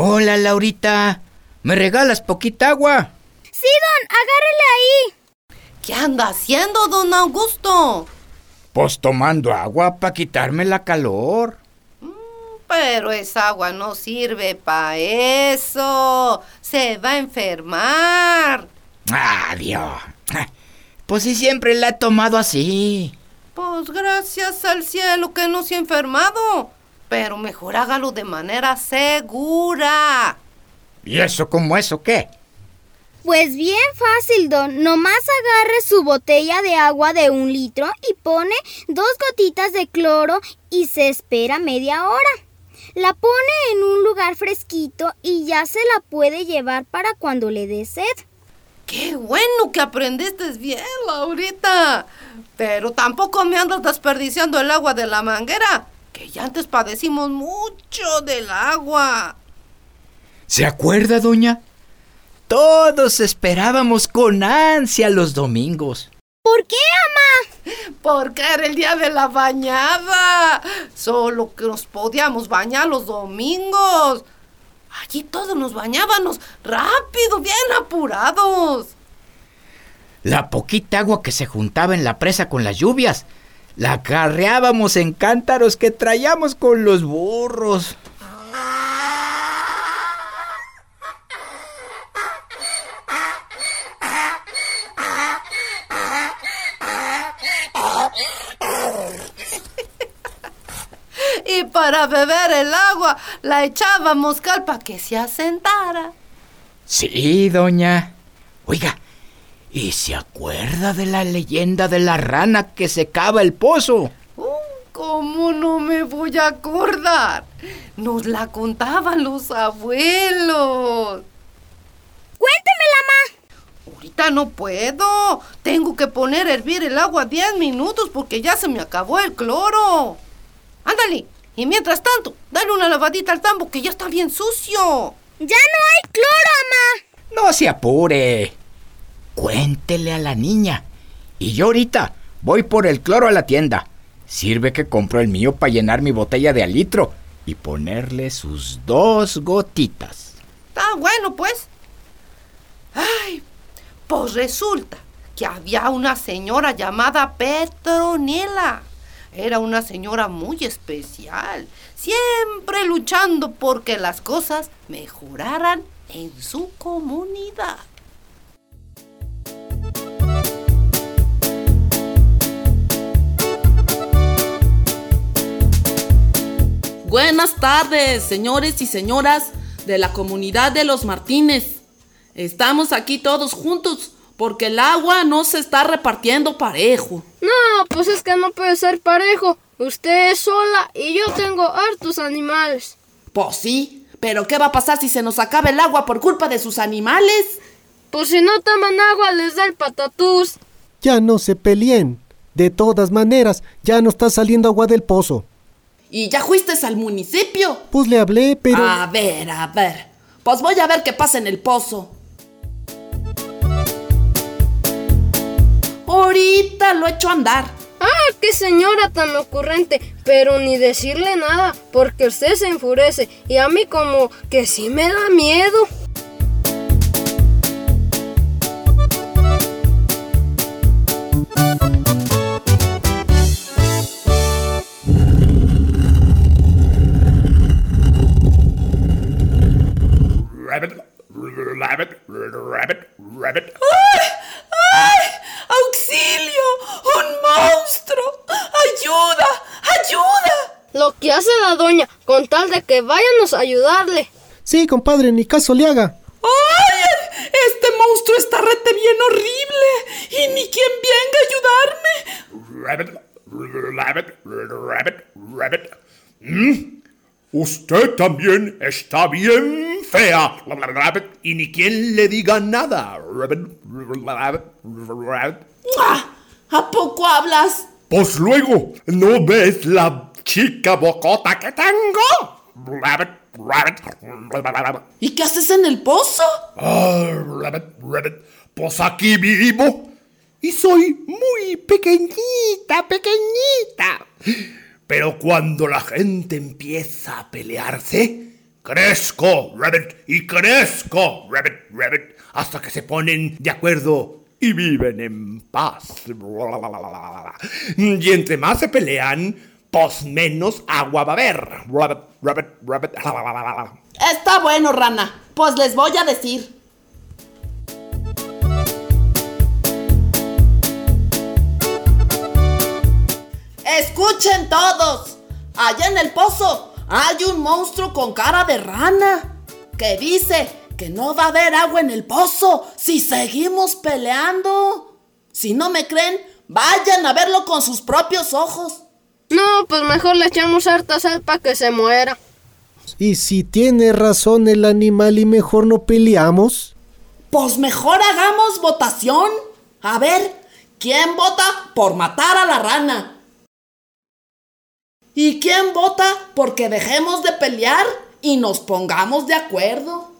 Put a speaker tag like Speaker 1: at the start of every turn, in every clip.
Speaker 1: Hola, Laurita. ¿Me regalas poquita agua?
Speaker 2: Sí, don, agárrele ahí.
Speaker 3: ¿Qué anda haciendo, don Augusto?
Speaker 1: Pues tomando agua para quitarme la calor.
Speaker 3: Pero esa agua no sirve para eso. Se va a enfermar.
Speaker 1: Adiós. Pues si siempre la he tomado así.
Speaker 3: Pues gracias al cielo que no se ha enfermado. Pero mejor hágalo de manera segura.
Speaker 1: ¿Y eso como eso qué?
Speaker 2: Pues bien fácil, don. Nomás agarre su botella de agua de un litro y pone dos gotitas de cloro y se espera media hora. La pone en un lugar fresquito y ya se la puede llevar para cuando le dé sed.
Speaker 3: Qué bueno que aprendiste bien, Laurita. Pero tampoco me andas desperdiciando el agua de la manguera, que ya antes padecimos mucho del agua.
Speaker 1: ¿Se acuerda, doña? Todos esperábamos con ansia los domingos.
Speaker 2: ¿Por qué, ama?
Speaker 3: Porque era el día de la bañada. Solo que nos podíamos bañar los domingos. Allí todos nos bañábamos rápido, bien apurados.
Speaker 1: La poquita agua que se juntaba en la presa con las lluvias, la carreábamos en cántaros que traíamos con los burros.
Speaker 3: Y para beber el agua la echábamos cal para que se asentara.
Speaker 1: Sí, doña. Oiga, ¿y se acuerda de la leyenda de la rana que secaba el pozo?
Speaker 3: Uh, ¿Cómo no me voy a acordar? Nos la contaban los abuelos. Ahorita no puedo. Tengo que poner a hervir el agua 10 minutos porque ya se me acabó el cloro. Ándale. Y mientras tanto, dale una lavadita al tambo que ya está bien sucio.
Speaker 2: Ya no hay cloro, ama.
Speaker 1: No se apure. Cuéntele a la niña. Y yo ahorita voy por el cloro a la tienda. Sirve que compro el mío para llenar mi botella de alitro y ponerle sus dos gotitas.
Speaker 3: Está bueno, pues. Pues resulta que había una señora llamada Petronila. Era una señora muy especial, siempre luchando porque las cosas mejoraran en su comunidad.
Speaker 4: Buenas tardes, señores y señoras de la comunidad de los Martínez. Estamos aquí todos juntos porque el agua no se está repartiendo parejo.
Speaker 5: No, pues es que no puede ser parejo. Usted es sola y yo tengo hartos animales.
Speaker 4: Pues sí, pero ¿qué va a pasar si se nos acaba el agua por culpa de sus animales?
Speaker 5: Pues si no toman agua les da el patatús.
Speaker 6: Ya no se peleen. De todas maneras, ya no está saliendo agua del pozo.
Speaker 4: ¿Y ya fuiste al municipio?
Speaker 6: Pues le hablé, pero...
Speaker 4: A ver, a ver. Pues voy a ver qué pasa en el pozo. Ahorita lo echo a andar.
Speaker 5: Ah, qué señora tan ocurrente. Pero ni decirle nada, porque usted se enfurece. Y a mí como que sí me da miedo. Que hace la doña, con tal de que váyanos a ayudarle.
Speaker 6: Sí, compadre, ni caso le haga.
Speaker 4: ¡Ay! Este monstruo está rete bien horrible. Y ni quien venga a ayudarme.
Speaker 7: Rabbit, rabbit, rabbit, rabbit. ¿Mm? Usted también está bien fea. Rabbit, y ni quien le diga nada. Rabbit, rabbit, rabbit.
Speaker 4: ¡Ah! ¿A poco hablas?
Speaker 7: Pues luego, ¿no ves la chica bocota que tengo? rabbit, rabbit.
Speaker 4: ¿Y qué haces en el pozo?
Speaker 7: Ah, rabbit, rabbit. Pues aquí vivo. Y soy muy pequeñita, pequeñita. Pero cuando la gente empieza a pelearse, crezco, rabbit, y crezco, rabbit, rabbit, hasta que se ponen de acuerdo y viven en paz. Y entre más se pelean, pues menos agua va a haber. Rabbit, rabbit, rabbit.
Speaker 4: Está bueno, rana. Pues les voy a decir. Escuchen todos. Allá en el pozo hay un monstruo con cara de rana que dice que no va a haber agua en el pozo si seguimos peleando. Si no me creen, vayan a verlo con sus propios ojos.
Speaker 5: No, pues mejor le echamos harta sal para que se muera.
Speaker 6: Y si tiene razón el animal y mejor no peleamos.
Speaker 4: Pues mejor hagamos votación. A ver, ¿quién vota por matar a la rana? ¿Y quién vota porque dejemos de pelear y nos pongamos de acuerdo?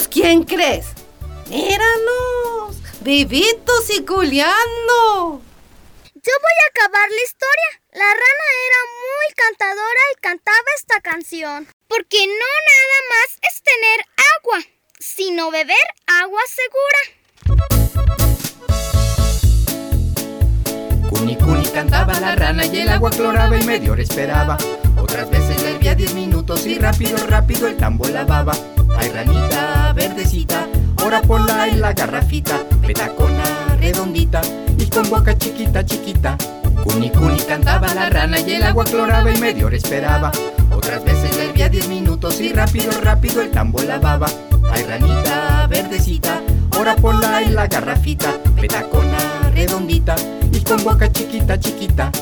Speaker 3: Pues, ¿quién crees? Míralos, vivitos y culeando.
Speaker 2: Yo voy a acabar la historia. La rana era muy cantadora y cantaba esta canción. Porque no nada más es tener agua, sino beber agua segura.
Speaker 1: Cuni cuni cantaba la rana y el agua cloraba y medio esperaba. Otras veces le hervía 10 minutos y rápido, rápido el tambo lavaba. Ay ranita verdecita, ahora ponla en la garrafita, petacona redondita y con boca chiquita, chiquita. Cuni cuni cantaba la rana y el agua cloraba y medio esperaba. Otras veces hervía diez minutos y rápido, rápido el tambo lavaba. Ay ranita verdecita, ahora ponla en la garrafita, petacona redondita y con boca chiquita, chiquita.